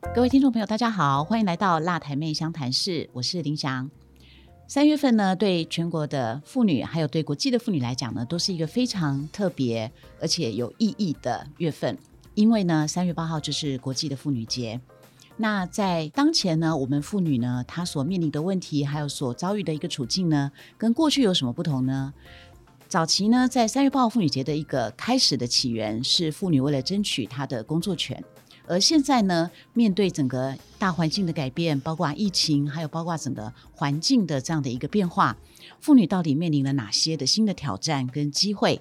各位听众朋友，大家好，欢迎来到辣台妹相谈室，我是林翔。三月份呢，对全国的妇女，还有对国际的妇女来讲呢，都是一个非常特别而且有意义的月份，因为呢，三月八号就是国际的妇女节。那在当前呢，我们妇女呢，她所面临的问题，还有所遭遇的一个处境呢，跟过去有什么不同呢？早期呢，在三月八号妇女节的一个开始的起源，是妇女为了争取她的工作权。而现在呢，面对整个大环境的改变，包括疫情，还有包括整个环境的这样的一个变化，妇女到底面临了哪些的新的挑战跟机会？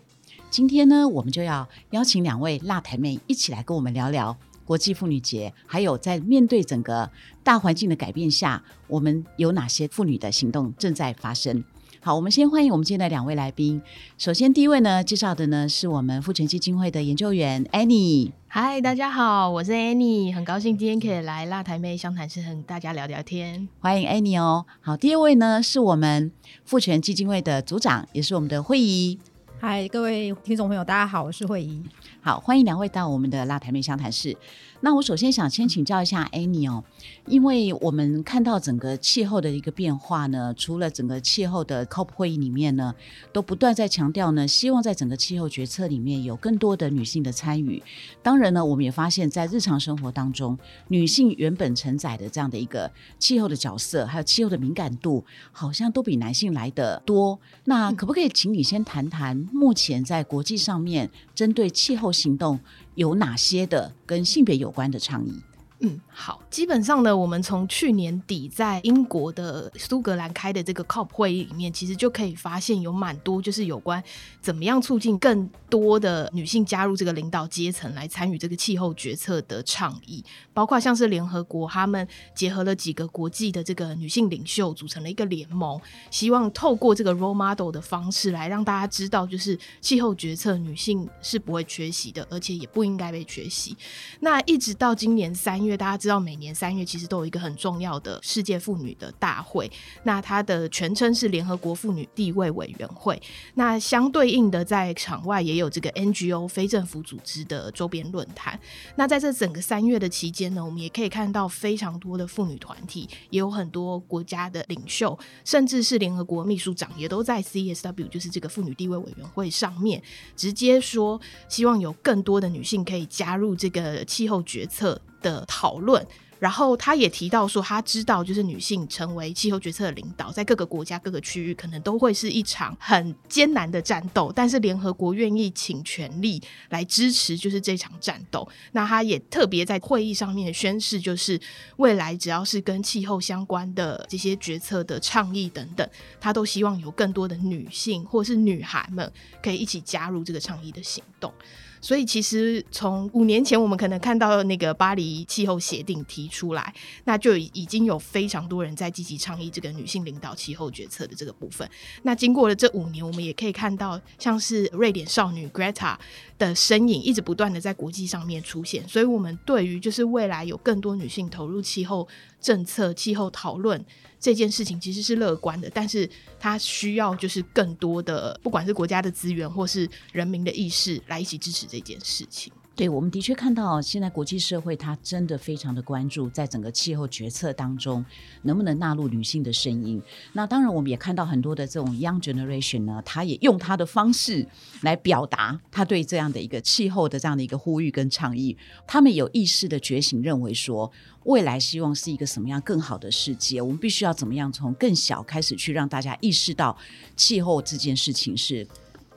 今天呢，我们就要邀请两位辣台妹一起来跟我们聊聊国际妇女节，还有在面对整个大环境的改变下，我们有哪些妇女的行动正在发生？好，我们先欢迎我们今天的两位来宾。首先，第一位呢，介绍的呢是我们妇权基金会的研究员 Annie。嗨，大家好，我是 Annie，很高兴今天可以来辣台妹相谈室和大家聊聊天。欢迎 Annie 哦。好，第二位呢是我们富权基金会的组长，也是我们的惠仪。嗨，各位听众朋友，大家好，我是慧仪。好，欢迎两位到我们的辣台妹相谈室。那我首先想先请教一下 Annie 哦，因为我们看到整个气候的一个变化呢，除了整个气候的 COP 会议里面呢，都不断在强调呢，希望在整个气候决策里面有更多的女性的参与。当然呢，我们也发现，在日常生活当中，女性原本承载的这样的一个气候的角色，还有气候的敏感度，好像都比男性来的多。那可不可以请你先谈谈，目前在国际上面针对气候行动？有哪些的跟性别有关的倡议？嗯，好，基本上呢，我们从去年底在英国的苏格兰开的这个 COP 会议里面，其实就可以发现有蛮多就是有关怎么样促进更多的女性加入这个领导阶层来参与这个气候决策的倡议，包括像是联合国他们结合了几个国际的这个女性领袖组成了一个联盟，希望透过这个 role model 的方式来让大家知道，就是气候决策女性是不会缺席的，而且也不应该被缺席。那一直到今年三月。因为大家知道，每年三月其实都有一个很重要的世界妇女的大会，那它的全称是联合国妇女地位委员会。那相对应的，在场外也有这个 NGO 非政府组织的周边论坛。那在这整个三月的期间呢，我们也可以看到非常多的妇女团体，也有很多国家的领袖，甚至是联合国秘书长，也都在 CSW，就是这个妇女地位委员会上面，直接说希望有更多的女性可以加入这个气候决策。的讨论，然后他也提到说，他知道就是女性成为气候决策的领导，在各个国家各个区域可能都会是一场很艰难的战斗，但是联合国愿意请全力来支持就是这场战斗。那他也特别在会议上面宣誓，就是未来只要是跟气候相关的这些决策的倡议等等，他都希望有更多的女性或是女孩们可以一起加入这个倡议的行动。所以，其实从五年前我们可能看到那个巴黎气候协定提出来，那就已经有非常多人在积极倡议这个女性领导气候决策的这个部分。那经过了这五年，我们也可以看到，像是瑞典少女 Greta 的身影一直不断的在国际上面出现。所以，我们对于就是未来有更多女性投入气候政策、气候讨论。这件事情其实是乐观的，但是它需要就是更多的，不管是国家的资源或是人民的意识来一起支持这件事情。对，我们的确看到现在国际社会，它真的非常的关注，在整个气候决策当中，能不能纳入女性的声音。那当然，我们也看到很多的这种 young generation 呢，他也用他的方式来表达他对这样的一个气候的这样的一个呼吁跟倡议。他们有意识的觉醒，认为说未来希望是一个什么样更好的世界，我们必须要怎么样从更小开始去让大家意识到气候这件事情是。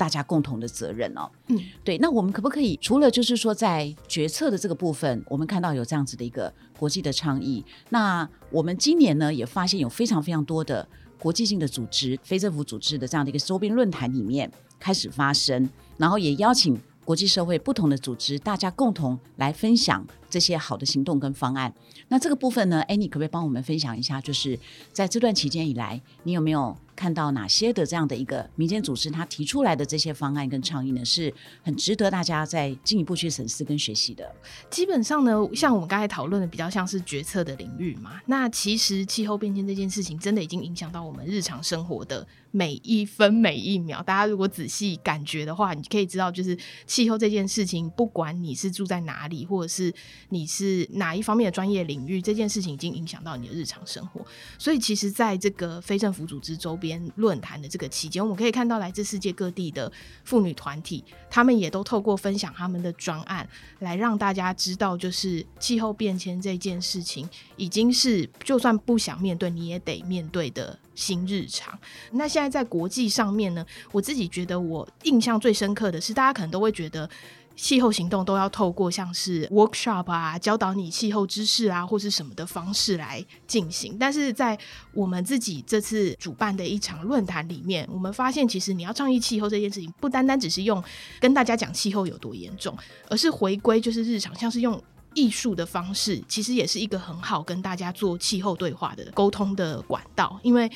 大家共同的责任哦，嗯，对。那我们可不可以除了就是说在决策的这个部分，我们看到有这样子的一个国际的倡议。那我们今年呢也发现有非常非常多的国际性的组织、非政府组织的这样的一个周边论坛里面开始发生，然后也邀请国际社会不同的组织，大家共同来分享这些好的行动跟方案。那这个部分呢哎，你可不可以帮我们分享一下？就是在这段期间以来，你有没有看到哪些的这样的一个民间组织，他提出来的这些方案跟倡议呢，是很值得大家再进一步去审视跟学习的？基本上呢，像我们刚才讨论的，比较像是决策的领域嘛。那其实气候变迁这件事情，真的已经影响到我们日常生活的。每一分每一秒，大家如果仔细感觉的话，你可以知道，就是气候这件事情，不管你是住在哪里，或者是你是哪一方面的专业领域，这件事情已经影响到你的日常生活。所以，其实在这个非政府组织周边论坛的这个期间，我们可以看到来自世界各地的妇女团体，他们也都透过分享他们的专案，来让大家知道，就是气候变迁这件事情，已经是就算不想面对，你也得面对的。新日常。那现在在国际上面呢，我自己觉得我印象最深刻的是，大家可能都会觉得气候行动都要透过像是 workshop 啊，教导你气候知识啊，或是什么的方式来进行。但是在我们自己这次主办的一场论坛里面，我们发现其实你要倡议气候这件事情，不单单只是用跟大家讲气候有多严重，而是回归就是日常，像是用。艺术的方式其实也是一个很好跟大家做气候对话的沟通的管道，因为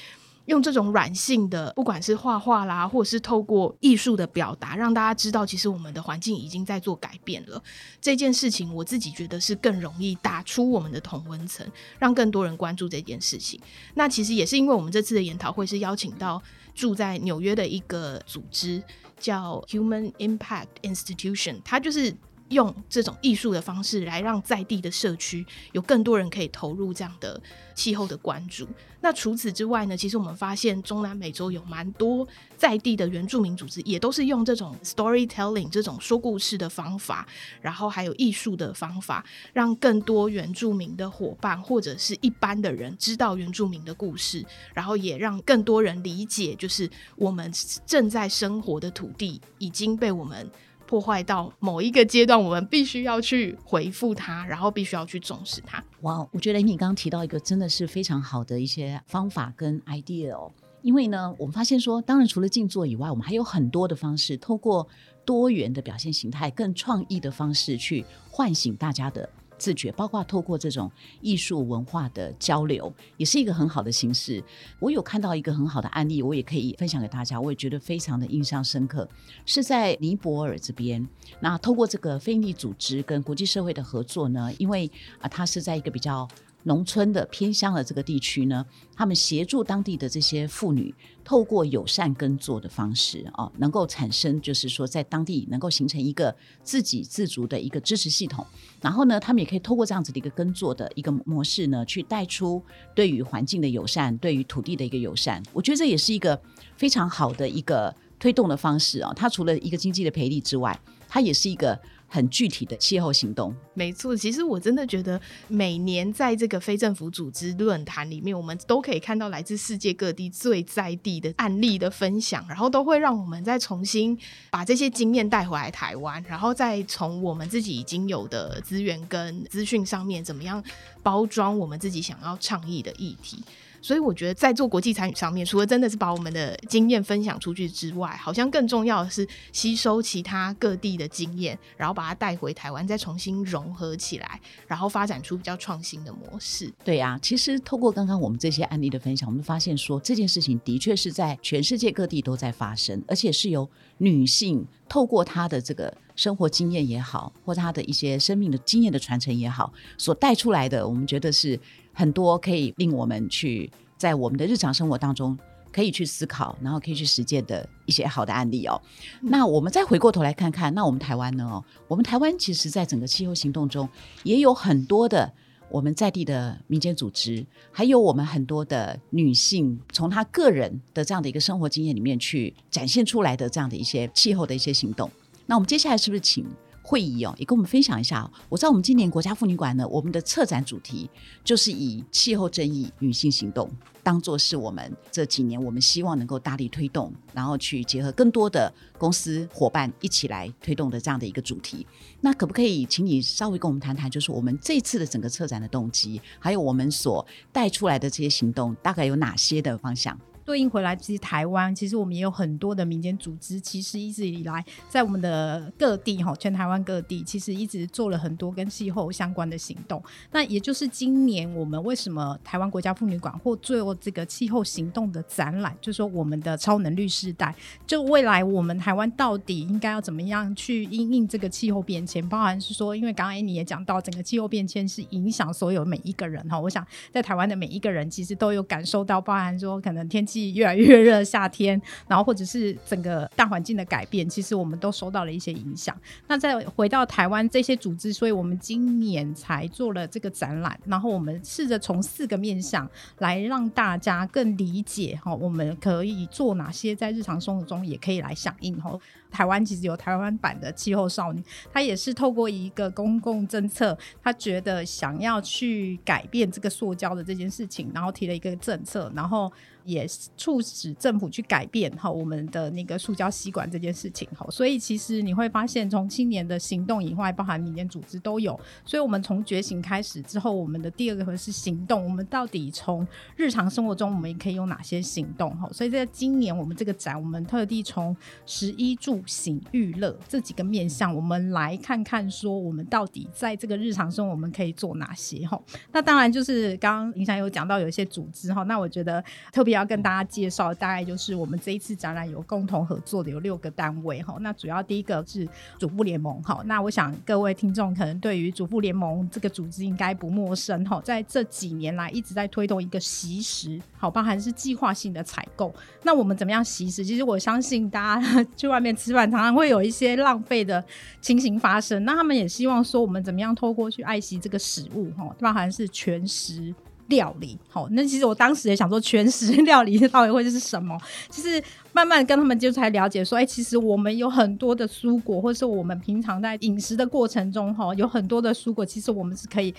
用这种软性的，不管是画画啦，或者是透过艺术的表达，让大家知道其实我们的环境已经在做改变了。这件事情我自己觉得是更容易打出我们的同温层，让更多人关注这件事情。那其实也是因为我们这次的研讨会是邀请到住在纽约的一个组织，叫 Human Impact Institution，它就是。用这种艺术的方式来让在地的社区有更多人可以投入这样的气候的关注。那除此之外呢？其实我们发现中南美洲有蛮多在地的原住民组织，也都是用这种 storytelling 这种说故事的方法，然后还有艺术的方法，让更多原住民的伙伴或者是一般的人知道原住民的故事，然后也让更多人理解，就是我们正在生活的土地已经被我们。破坏到某一个阶段，我们必须要去回复它，然后必须要去重视它。哇，我觉得你刚刚提到一个真的是非常好的一些方法跟 idea 哦。因为呢，我们发现说，当然除了静坐以外，我们还有很多的方式，透过多元的表现形态、更创意的方式去唤醒大家的。自觉，包括透过这种艺术文化的交流，也是一个很好的形式。我有看到一个很好的案例，我也可以分享给大家，我也觉得非常的印象深刻。是在尼泊尔这边，那透过这个非营利组织跟国际社会的合作呢，因为啊，它是在一个比较。农村的偏乡的这个地区呢，他们协助当地的这些妇女，透过友善耕作的方式啊，能够产生就是说在当地能够形成一个自给自足的一个支持系统。然后呢，他们也可以透过这样子的一个耕作的一个模式呢，去带出对于环境的友善，对于土地的一个友善。我觉得这也是一个非常好的一个推动的方式啊。它除了一个经济的培力之外，它也是一个。很具体的气候行动，没错。其实我真的觉得，每年在这个非政府组织论坛里面，我们都可以看到来自世界各地最在地的案例的分享，然后都会让我们再重新把这些经验带回来台湾，然后再从我们自己已经有的资源跟资讯上面，怎么样包装我们自己想要倡议的议题。所以我觉得，在做国际参与上面，除了真的是把我们的经验分享出去之外，好像更重要的是吸收其他各地的经验，然后把它带回台湾，再重新融合起来，然后发展出比较创新的模式。对呀，其实透过刚刚我们这些案例的分享，我们发现说这件事情的确是在全世界各地都在发生，而且是由女性透过她的这个生活经验也好，或他的一些生命的经验的传承也好，所带出来的，我们觉得是。很多可以令我们去在我们的日常生活当中可以去思考，然后可以去实践的一些好的案例哦。那我们再回过头来看看，那我们台湾呢？哦，我们台湾其实在整个气候行动中也有很多的我们在地的民间组织，还有我们很多的女性，从她个人的这样的一个生活经验里面去展现出来的这样的一些气候的一些行动。那我们接下来是不是请？会议哦，也跟我们分享一下。我知道我们今年国家妇女馆呢，我们的策展主题就是以气候正义、女性行动当做是我们这几年我们希望能够大力推动，然后去结合更多的公司伙伴一起来推动的这样的一个主题。那可不可以请你稍微跟我们谈谈，就是我们这次的整个策展的动机，还有我们所带出来的这些行动，大概有哪些的方向？对应回来，其实台湾其实我们也有很多的民间组织，其实一直以来在我们的各地哈，全台湾各地其实一直做了很多跟气候相关的行动。那也就是今年我们为什么台湾国家妇女馆或做这个气候行动的展览，就是说我们的超能力世代，就未来我们台湾到底应该要怎么样去应应这个气候变迁？包含是说，因为刚刚 a n 也讲到，整个气候变迁是影响所有每一个人哈。我想在台湾的每一个人其实都有感受到，包含说可能天气越来越热，夏天，然后或者是整个大环境的改变，其实我们都受到了一些影响。那再回到台湾这些组织，所以我们今年才做了这个展览，然后我们试着从四个面向来让大家更理解哈，我们可以做哪些在日常生活中也可以来响应哈。台湾其实有台湾版的气候少女，她也是透过一个公共政策，她觉得想要去改变这个塑胶的这件事情，然后提了一个政策，然后。也促使政府去改变哈我们的那个塑胶吸管这件事情哈，所以其实你会发现，从青年的行动以外，包含民间组织都有。所以，我们从觉醒开始之后，我们的第二个核是行动。我们到底从日常生活中，我们也可以有哪些行动哈？所以在今年我们这个展，我们特地从十一住行娱乐这几个面向，我们来看看说，我们到底在这个日常生活我们可以做哪些哈？那当然就是刚刚林翔有讲到有一些组织哈，那我觉得特别。要跟大家介绍，大概就是我们这一次展览有共同合作的有六个单位哈。那主要第一个是主妇联盟哈。那我想各位听众可能对于主妇联盟这个组织应该不陌生哈。在这几年来一直在推动一个习食，好，包含是计划性的采购。那我们怎么样习食？其实我相信大家 去外面吃饭，常常会有一些浪费的情形发生。那他们也希望说，我们怎么样透过去爱惜这个食物哈，包含是全食。料理好，那其实我当时也想说，全食料理到底会是什么？其实慢慢跟他们就才了解说，哎，其实我们有很多的蔬果，或是我们平常在饮食的过程中，哈，有很多的蔬果，其实我们是可以。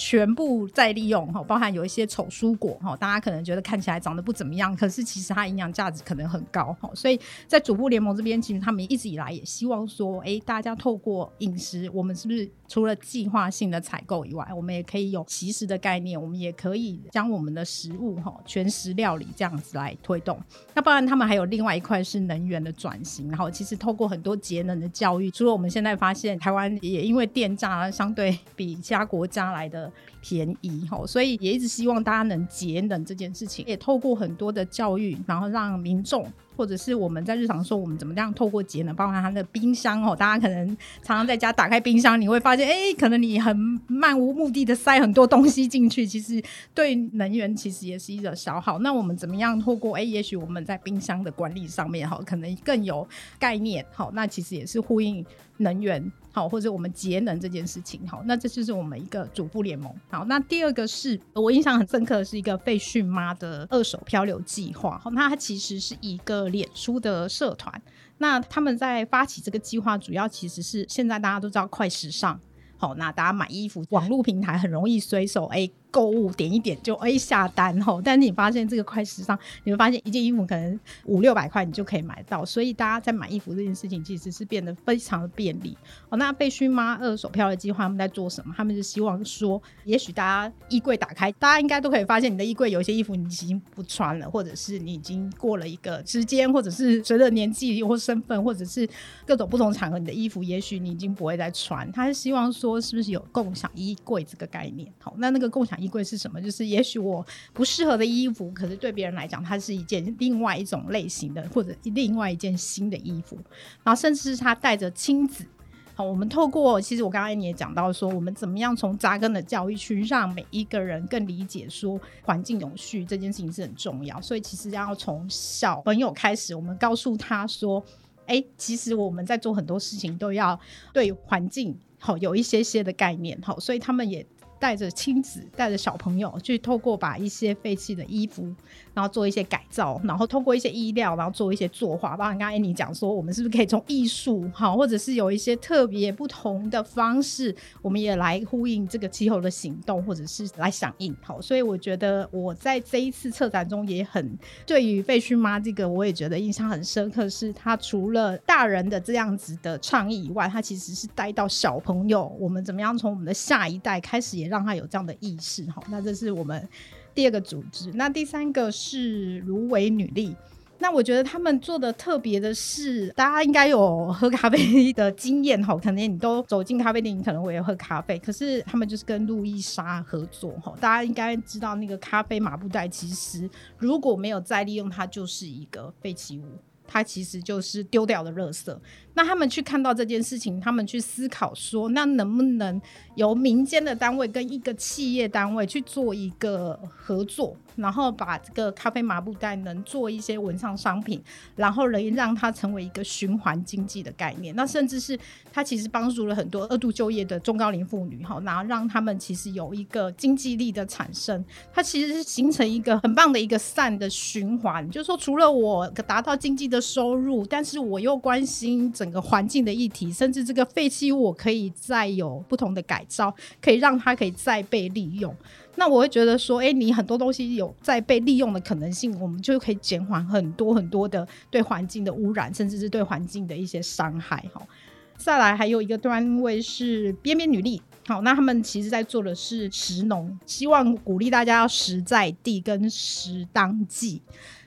全部再利用哈，包含有一些丑蔬果哈，大家可能觉得看起来长得不怎么样，可是其实它营养价值可能很高哈。所以在主部联盟这边，其实他们一直以来也希望说，哎，大家透过饮食，我们是不是除了计划性的采购以外，我们也可以有其实的概念，我们也可以将我们的食物哈全食料理这样子来推动。那不然他们还有另外一块是能源的转型，然后其实透过很多节能的教育，除了我们现在发现台湾也因为电价相对比其他国家来的。便宜哈，所以也一直希望大家能节能这件事情，也透过很多的教育，然后让民众。或者是我们在日常说我们怎么样透过节能，包括它的冰箱哦，大家可能常常在家打开冰箱，你会发现，哎，可能你很漫无目的的塞很多东西进去，其实对能源其实也是一个消耗。那我们怎么样透过，哎，也许我们在冰箱的管理上面哈，可能更有概念，好，那其实也是呼应能源好，或者我们节能这件事情好，那这就是我们一个主妇联盟。好，那第二个是我印象很深刻的是一个废训妈的二手漂流计划，好，那它其实是一个。脸书的社团，那他们在发起这个计划，主要其实是现在大家都知道快时尚，好，那大家买衣服，网络平台很容易随手哎。购物点一点就哎下单吼，但是你发现这个快时尚，你会发现一件衣服可能五六百块你就可以买到，所以大家在买衣服这件事情其实是变得非常的便利。哦，那被勋妈二手票的计划他们在做什么？他们是希望说，也许大家衣柜打开，大家应该都可以发现你的衣柜有一些衣服你已经不穿了，或者是你已经过了一个时间，或者是随着年纪或身份，或者是各种不同场合，你的衣服也许你已经不会再穿。他是希望说，是不是有共享衣柜这个概念？好，那那个共享。衣柜是什么？就是也许我不适合的衣服，可是对别人来讲，它是一件另外一种类型的，或者另外一件新的衣服。然后，甚至是他带着亲子。好，我们透过其实我刚刚你也讲到说，我们怎么样从扎根的教育去让每一个人更理解说环境永续这件事情是很重要。所以其实要从小朋友开始，我们告诉他说：“哎，其实我们在做很多事情都要对环境好有一些些的概念。”好，所以他们也。带着亲子，带着小朋友，去透过把一些废弃的衣服，然后做一些改造，然后通过一些衣料，然后做一些作画。包括刚才你讲说，我们是不是可以从艺术，好，或者是有一些特别不同的方式，我们也来呼应这个气候的行动，或者是来响应。好，所以我觉得我在这一次策展中也很对于废墟妈这个，我也觉得印象很深刻，是她除了大人的这样子的倡议以外，她其实是带到小朋友，我们怎么样从我们的下一代开始也。让他有这样的意识哈，那这是我们第二个组织。那第三个是芦苇女力。那我觉得他们做的特别的是，大家应该有喝咖啡的经验哈，可能你都走进咖啡店，你可能会喝咖啡。可是他们就是跟路易莎合作哈，大家应该知道那个咖啡麻布袋，其实如果没有再利用，它就是一个废弃物，它其实就是丢掉的垃圾。那他们去看到这件事情，他们去思考说，那能不能由民间的单位跟一个企业单位去做一个合作，然后把这个咖啡麻布袋能做一些文创商品，然后能让它成为一个循环经济的概念。那甚至是它其实帮助了很多二度就业的中高龄妇女哈，然后让他们其实有一个经济力的产生。它其实是形成一个很棒的一个善的循环，就是说除了我达到经济的收入，但是我又关心。整个环境的议题，甚至这个废弃物可以再有不同的改造，可以让它可以再被利用。那我会觉得说，哎，你很多东西有在被利用的可能性，我们就可以减缓很多很多的对环境的污染，甚至是对环境的一些伤害。哈，再来还有一个端位是边边女力，好，那他们其实在做的是实农，希望鼓励大家要实在地跟实当季。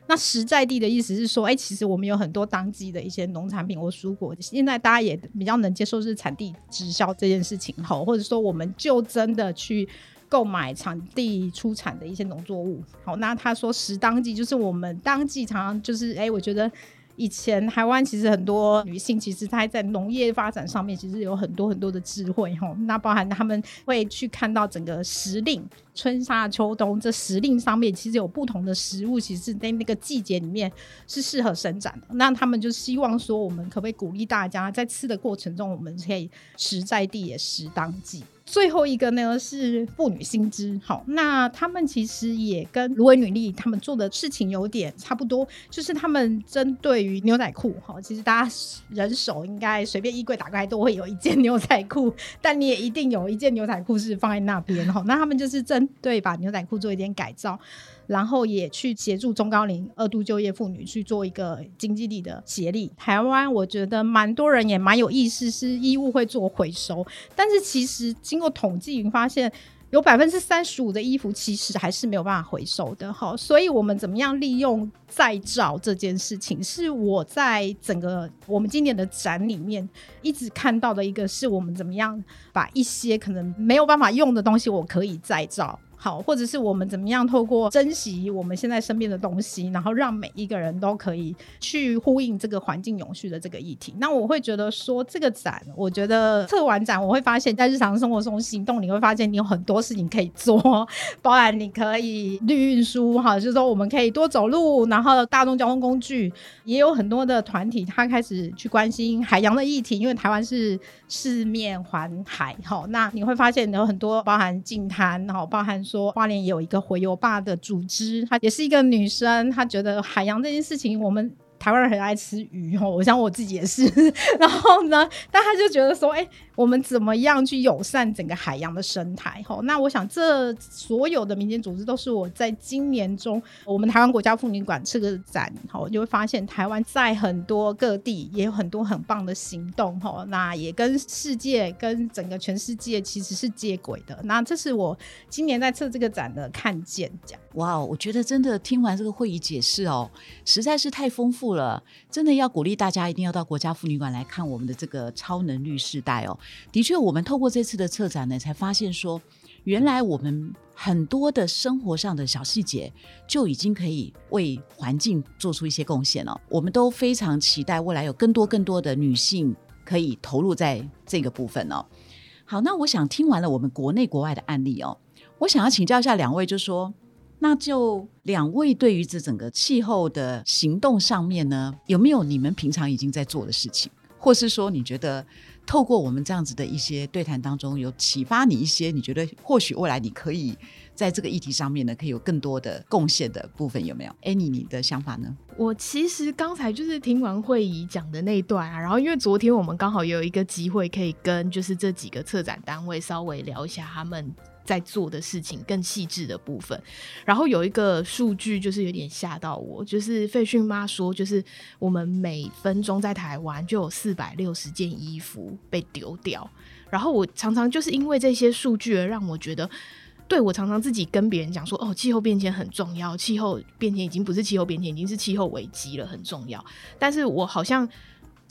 那实在地的意思是说，哎，其实我们有很多当季的一些农产品或蔬果，现在大家也比较能接受是产地直销这件事情，好，或者说我们就真的去购买产地出产的一些农作物，好，那他说时当季就是我们当季常常就是，哎，我觉得。以前台湾其实很多女性，其实她在农业发展上面其实有很多很多的智慧哈。那包含他们会去看到整个时令，春夏秋冬这时令上面其实有不同的食物，其实在那个季节里面是适合生长的。那他们就希望说，我们可不可以鼓励大家在吃的过程中，我们可以食在地也食当季。最后一个呢是妇女新知，好，那他们其实也跟芦苇女力他们做的事情有点差不多，就是他们针对于牛仔裤，哈，其实大家人手应该随便衣柜打开都会有一件牛仔裤，但你也一定有一件牛仔裤是放在那边，哈，那他们就是针对把牛仔裤做一点改造。然后也去协助中高龄二度就业妇女去做一个经济力的协力。台湾我觉得蛮多人也蛮有意思，是衣物会做回收，但是其实经过统计发现，有百分之三十五的衣服其实还是没有办法回收的。好，所以我们怎么样利用再造这件事情，是我在整个我们今年的展里面一直看到的一个，是我们怎么样把一些可能没有办法用的东西，我可以再造。好，或者是我们怎么样透过珍惜我们现在身边的东西，然后让每一个人都可以去呼应这个环境永续的这个议题。那我会觉得说，这个展，我觉得测完展，我会发现，在日常生活中行动，你会发现你有很多事情可以做，包含你可以绿运输，哈，就是说我们可以多走路，然后大众交通工具也有很多的团体，他开始去关心海洋的议题，因为台湾是四面环海，哈，那你会发现有很多包含净滩，然后包含。说花莲有一个回游吧的组织，她也是一个女生，她觉得海洋这件事情，我们。台湾人很爱吃鱼哦，我想我自己也是。然后呢，但他就觉得说，哎，我们怎么样去友善整个海洋的生态？吼，那我想这所有的民间组织都是我在今年中，我们台湾国家妇女馆这个展，吼，就会发现台湾在很多各地也有很多很棒的行动，吼，那也跟世界跟整个全世界其实是接轨的。那这是我今年在测这个展的看见，这样。哇，我觉得真的听完这个会议解释哦，实在是太丰富。了，真的要鼓励大家一定要到国家妇女馆来看我们的这个超能绿世代哦。的确，我们透过这次的策展呢，才发现说，原来我们很多的生活上的小细节就已经可以为环境做出一些贡献了。我们都非常期待未来有更多更多的女性可以投入在这个部分哦。好，那我想听完了我们国内国外的案例哦，我想要请教一下两位，就说。那就两位对于这整个气候的行动上面呢，有没有你们平常已经在做的事情，或是说你觉得透过我们这样子的一些对谈当中，有启发你一些，你觉得或许未来你可以在这个议题上面呢，可以有更多的贡献的部分，有没有？Annie，你的想法呢？我其实刚才就是听完会议讲的那一段啊，然后因为昨天我们刚好也有一个机会可以跟就是这几个策展单位稍微聊一下他们。在做的事情更细致的部分，然后有一个数据就是有点吓到我，就是费逊妈说，就是我们每分钟在台湾就有四百六十件衣服被丢掉，然后我常常就是因为这些数据而让我觉得。对我常常自己跟别人讲说，哦，气候变迁很重要，气候变迁已经不是气候变迁，已经是气候危机了，很重要。但是我好像。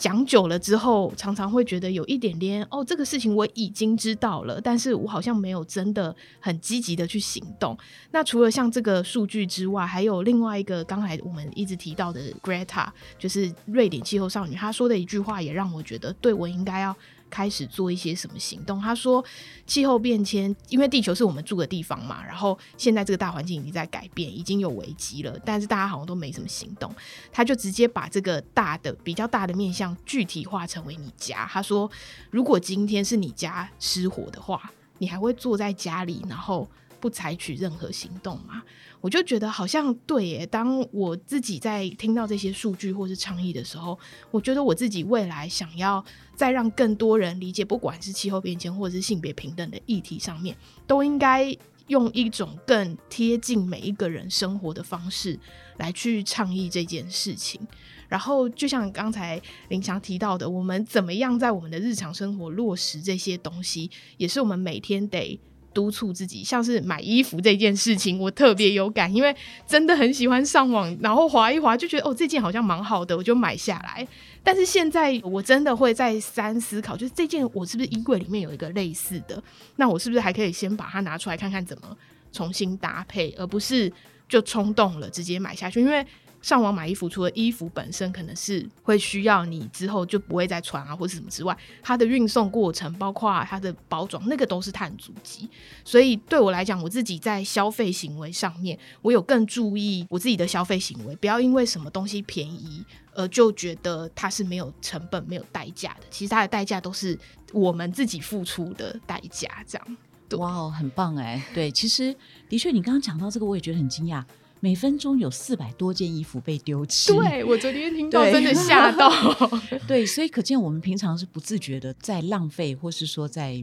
讲久了之后，常常会觉得有一点点哦，这个事情我已经知道了，但是我好像没有真的很积极的去行动。那除了像这个数据之外，还有另外一个刚才我们一直提到的 Greta，就是瑞典气候少女，她说的一句话也让我觉得，对我应该要。开始做一些什么行动？他说，气候变迁，因为地球是我们住的地方嘛，然后现在这个大环境已经在改变，已经有危机了，但是大家好像都没什么行动。他就直接把这个大的、比较大的面向具体化成为你家。他说，如果今天是你家失火的话，你还会坐在家里，然后不采取任何行动吗？我就觉得好像对耶。当我自己在听到这些数据或是倡议的时候，我觉得我自己未来想要再让更多人理解，不管是气候变迁或者是性别平等的议题上面，都应该用一种更贴近每一个人生活的方式来去倡议这件事情。然后，就像刚才林强提到的，我们怎么样在我们的日常生活落实这些东西，也是我们每天得。督促自己，像是买衣服这件事情，我特别有感，因为真的很喜欢上网，然后划一划就觉得哦，这件好像蛮好的，我就买下来。但是现在我真的会再三思考，就是这件我是不是衣柜里面有一个类似的，那我是不是还可以先把它拿出来看看怎么重新搭配，而不是就冲动了直接买下去，因为。上网买衣服，除了衣服本身可能是会需要你之后就不会再穿啊，或者什么之外，它的运送过程，包括它的包装，那个都是碳足迹。所以对我来讲，我自己在消费行为上面，我有更注意我自己的消费行为，不要因为什么东西便宜，而就觉得它是没有成本、没有代价的。其实它的代价都是我们自己付出的代价。这样，哇，很棒哎！对，其实的确，你刚刚讲到这个，我也觉得很惊讶。每分钟有四百多件衣服被丢弃，对我昨天听到真的吓到。对，所以可见我们平常是不自觉的在浪费，或是说在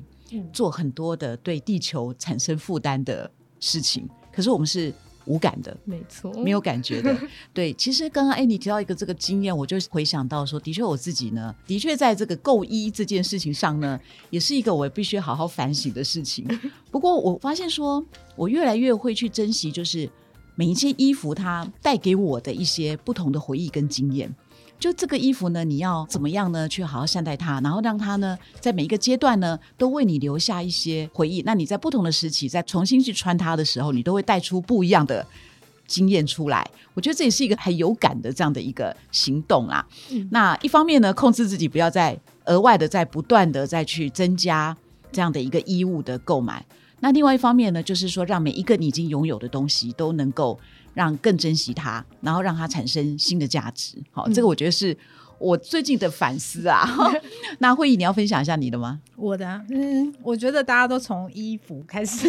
做很多的对地球产生负担的事情。可是我们是无感的，没错，没有感觉的。对，其实刚刚哎，你提到一个这个经验，我就回想到说，的确我自己呢，的确在这个购衣这件事情上呢，也是一个我必须好好反省的事情。不过我发现说，我越来越会去珍惜，就是。每一件衣服，它带给我的一些不同的回忆跟经验。就这个衣服呢，你要怎么样呢？去好好善待它，然后让它呢，在每一个阶段呢，都为你留下一些回忆。那你在不同的时期，再重新去穿它的时候，你都会带出不一样的经验出来。我觉得这也是一个很有感的这样的一个行动啊。那一方面呢，控制自己不要再额外的、在不断的再去增加这样的一个衣物的购买。那另外一方面呢，就是说，让每一个你已经拥有的东西都能够让更珍惜它，然后让它产生新的价值。好，这个我觉得是。我最近的反思啊，那会议你要分享一下你的吗？我的，嗯，我觉得大家都从衣服开始，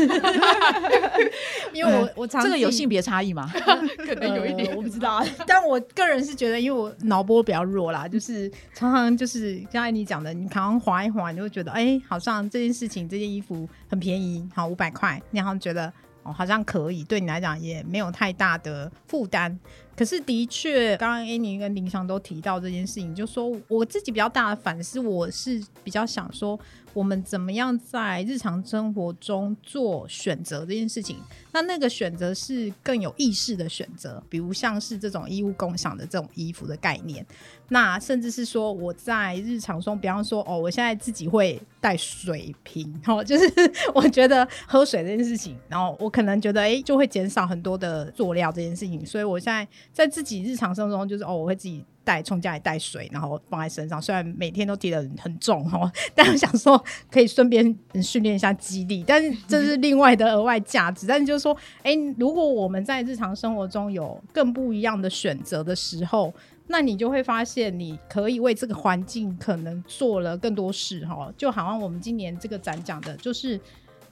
因为我我常这个有性别差异吗？可能有一点，我不知道。但我个人是觉得，因为我脑波比较弱啦，就是常常就是刚才你讲的，你常常划一划，你会觉得，哎，好像这件事情，这件衣服很便宜，好五百块，你好像觉得哦，好像可以，对你来讲也没有太大的负担。可是的确，刚刚 Annie 跟林翔都提到这件事情，就说我自己比较大的反思，我是比较想说，我们怎么样在日常生活中做选择这件事情。那那个选择是更有意识的选择，比如像是这种衣物共享的这种衣服的概念。那甚至是说我在日常中，比方说哦，我现在自己会带水瓶，哦，就是我觉得喝水这件事情，然后我可能觉得哎，就会减少很多的佐料这件事情，所以我现在。在自己日常生活中，就是哦，我会自己带从家里带水，然后放在身上。虽然每天都提得很重哦，但我想说可以顺便训练一下肌力，但是这是另外的额外价值。但是就是说，哎，如果我们在日常生活中有更不一样的选择的时候，那你就会发现你可以为这个环境可能做了更多事哈。就好像我们今年这个展讲的，就是。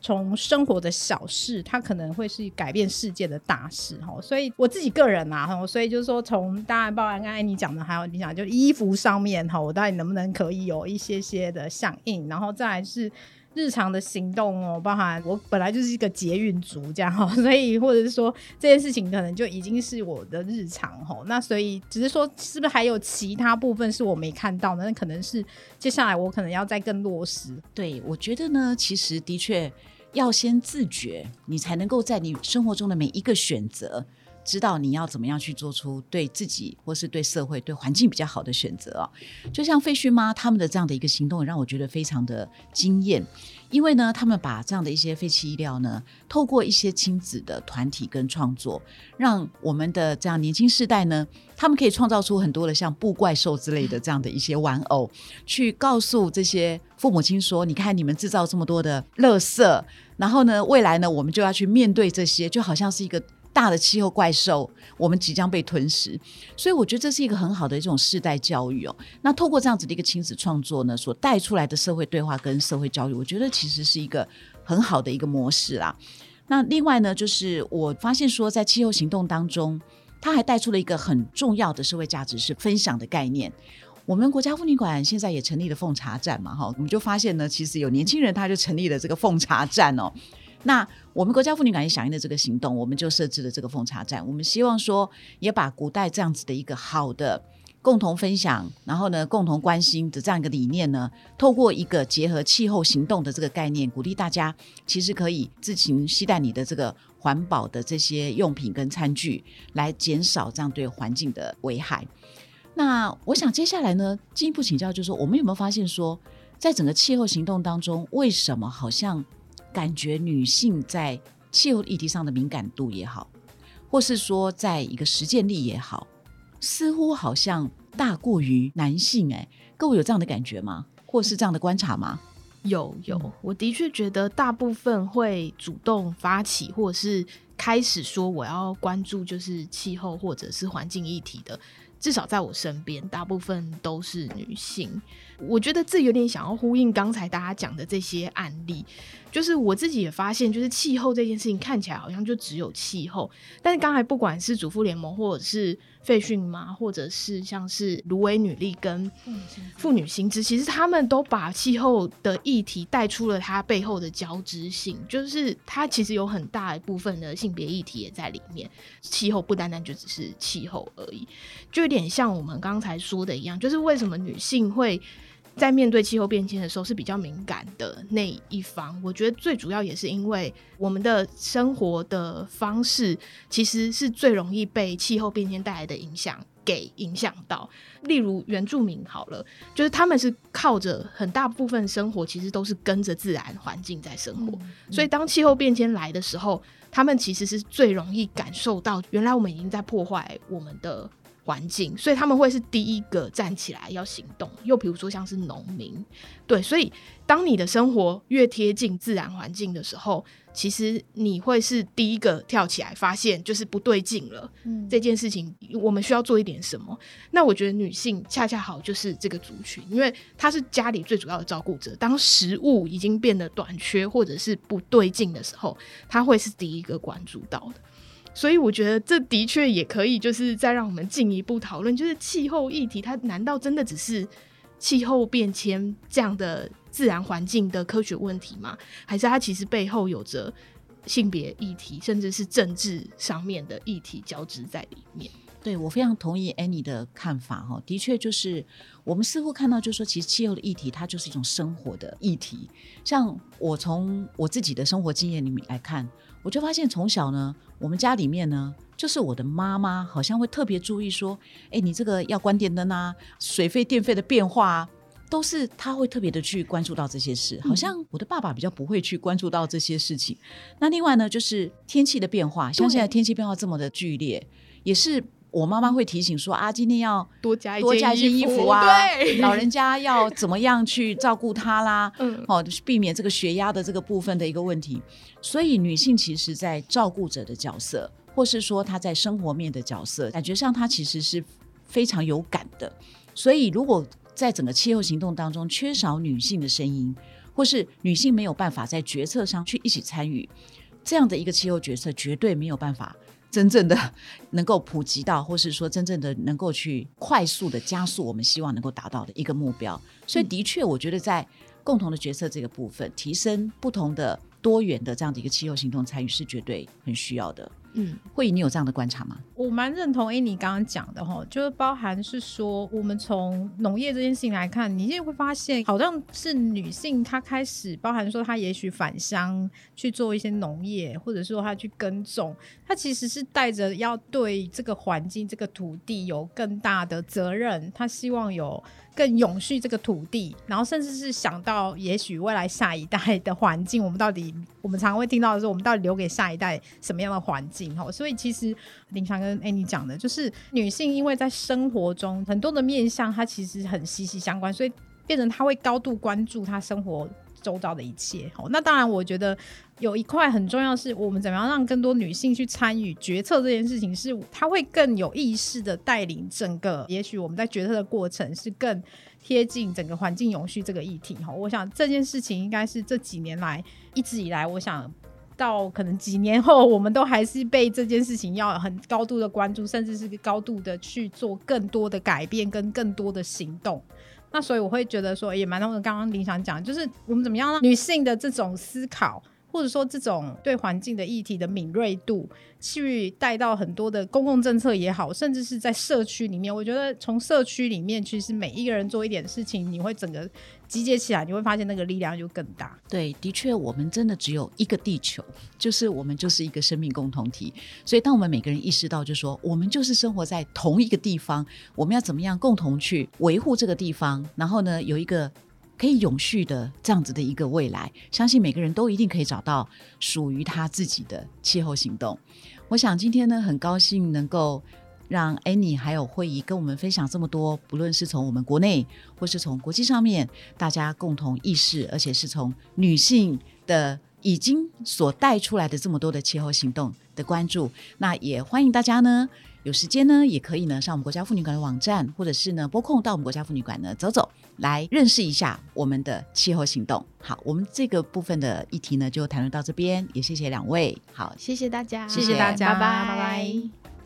从生活的小事，它可能会是改变世界的大事哈。所以我自己个人啊，所以就是说，从当然，包含刚才你讲的，还有你讲，就衣服上面哈，我到底能不能可以有一些些的响应，然后再来是日常的行动哦，包含我本来就是一个捷运族这样哈，所以或者是说这件事情可能就已经是我的日常哈。那所以只是说，是不是还有其他部分是我没看到呢？那可能是接下来我可能要再更落实。对我觉得呢，其实的确。要先自觉，你才能够在你生活中的每一个选择。知道你要怎么样去做出对自己或是对社会、对环境比较好的选择哦。就像废墟妈他们的这样的一个行动，让我觉得非常的惊艳。因为呢，他们把这样的一些废弃医疗呢，透过一些亲子的团体跟创作，让我们的这样年轻世代呢，他们可以创造出很多的像布怪兽之类的这样的一些玩偶，去告诉这些父母亲说：“你看，你们制造这么多的垃圾，然后呢，未来呢，我们就要去面对这些，就好像是一个。”大的气候怪兽，我们即将被吞噬，所以我觉得这是一个很好的一种世代教育哦。那透过这样子的一个亲子创作呢，所带出来的社会对话跟社会教育，我觉得其实是一个很好的一个模式啦。那另外呢，就是我发现说，在气候行动当中，它还带出了一个很重要的社会价值，是分享的概念。我们国家妇女馆现在也成立了奉茶站嘛，哈，我们就发现呢，其实有年轻人他就成立了这个奉茶站哦。那我们国家妇女感谢响应的这个行动，我们就设置了这个奉茶站。我们希望说，也把古代这样子的一个好的共同分享，然后呢，共同关心的这样一个理念呢，透过一个结合气候行动的这个概念，鼓励大家其实可以自行携带你的这个环保的这些用品跟餐具，来减少这样对环境的危害。那我想接下来呢，进一步请教，就是说，我们有没有发现说，在整个气候行动当中，为什么好像？感觉女性在气候议题上的敏感度也好，或是说在一个实践力也好，似乎好像大过于男性。哎，各位有这样的感觉吗？或是这样的观察吗？有有，我的确觉得大部分会主动发起，或者是开始说我要关注就是气候或者是环境议题的。至少在我身边，大部分都是女性。我觉得这有点想要呼应刚才大家讲的这些案例。就是我自己也发现，就是气候这件事情看起来好像就只有气候，但是刚才不管是主妇联盟，或者是废训妈，或者是像是芦苇女力跟妇女薪资，其实他们都把气候的议题带出了它背后的交织性，就是它其实有很大一部分的性别议题也在里面。气候不单单就只是气候而已，就有点像我们刚才说的一样，就是为什么女性会。在面对气候变迁的时候是比较敏感的那一方，我觉得最主要也是因为我们的生活的方式其实是最容易被气候变迁带来的影响给影响到。例如原住民好了，就是他们是靠着很大部分生活，其实都是跟着自然环境在生活，所以当气候变迁来的时候，他们其实是最容易感受到，原来我们已经在破坏我们的。环境，所以他们会是第一个站起来要行动。又比如说像是农民，对，所以当你的生活越贴近自然环境的时候，其实你会是第一个跳起来发现就是不对劲了。嗯，这件事情我们需要做一点什么。那我觉得女性恰恰好就是这个族群，因为她是家里最主要的照顾者。当食物已经变得短缺或者是不对劲的时候，她会是第一个关注到的。所以我觉得这的确也可以，就是再让我们进一步讨论，就是气候议题，它难道真的只是气候变迁这样的自然环境的科学问题吗？还是它其实背后有着性别议题，甚至是政治上面的议题交织在里面？对我非常同意 Annie 的看法哈，的确就是我们似乎看到，就是说其实气候的议题，它就是一种生活的议题。像我从我自己的生活经验里面来看。我就发现从小呢，我们家里面呢，就是我的妈妈好像会特别注意说，哎，你这个要关电灯啊，水费电费的变化啊，都是她会特别的去关注到这些事。好像我的爸爸比较不会去关注到这些事情。那另外呢，就是天气的变化，像现在天气变化这么的剧烈，也是。我妈妈会提醒说啊，今天要多加多加一些衣服啊，老人家要怎么样去照顾他啦？嗯，哦，避免这个血压的这个部分的一个问题。所以女性其实，在照顾者的角色，或是说她在生活面的角色，感觉上她其实是非常有感的。所以，如果在整个气候行动当中缺少女性的声音，或是女性没有办法在决策上去一起参与，这样的一个气候决策，绝对没有办法。真正的能够普及到，或是说真正的能够去快速的加速我们希望能够达到的一个目标，所以的确，我觉得在共同的决策这个部分，提升不同的多元的这样的一个气候行动参与是绝对很需要的。嗯，会议你有这样的观察吗？我蛮认同 A 你刚刚讲的哈，就是包含是说，我们从农业这件事情来看，你现在会发现，好像是女性她开始包含说，她也许返乡去做一些农业，或者说她去耕种，她其实是带着要对这个环境、这个土地有更大的责任，她希望有更永续这个土地，然后甚至是想到也许未来下一代的环境，我们到底我们常常会听到的是，我们到底留给下一代什么样的环境？哈，所以其实林强跟 Annie 讲的，就是女性因为在生活中很多的面向，她其实很息息相关，所以变成她会高度关注她生活周遭的一切。好，那当然，我觉得有一块很重要，是我们怎么样让更多女性去参与决策这件事情，是她会更有意识的带领整个，也许我们在决策的过程是更贴近整个环境永续这个议题。哈，我想这件事情应该是这几年来一直以来，我想。到可能几年后，我们都还是被这件事情要很高度的关注，甚至是高度的去做更多的改变跟更多的行动。那所以我会觉得说，也蛮同意刚刚林想讲，就是我们怎么样让女性的这种思考。或者说，这种对环境的议题的敏锐度，去带到很多的公共政策也好，甚至是在社区里面，我觉得从社区里面，其实每一个人做一点事情，你会整个集结起来，你会发现那个力量就更大。对，的确，我们真的只有一个地球，就是我们就是一个生命共同体。所以，当我们每个人意识到，就是说，我们就是生活在同一个地方，我们要怎么样共同去维护这个地方，然后呢，有一个。可以永续的这样子的一个未来，相信每个人都一定可以找到属于他自己的气候行动。我想今天呢，很高兴能够让 Annie 还有会议跟我们分享这么多，不论是从我们国内或是从国际上面，大家共同意识，而且是从女性的已经所带出来的这么多的气候行动的关注，那也欢迎大家呢。有时间呢，也可以呢上我们国家妇女馆的网站，或者是呢拨空到我们国家妇女馆呢走走，来认识一下我们的气候行动。好，我们这个部分的议题呢就谈论到这边，也谢谢两位。好，谢谢大家，谢谢大家，拜拜，拜拜。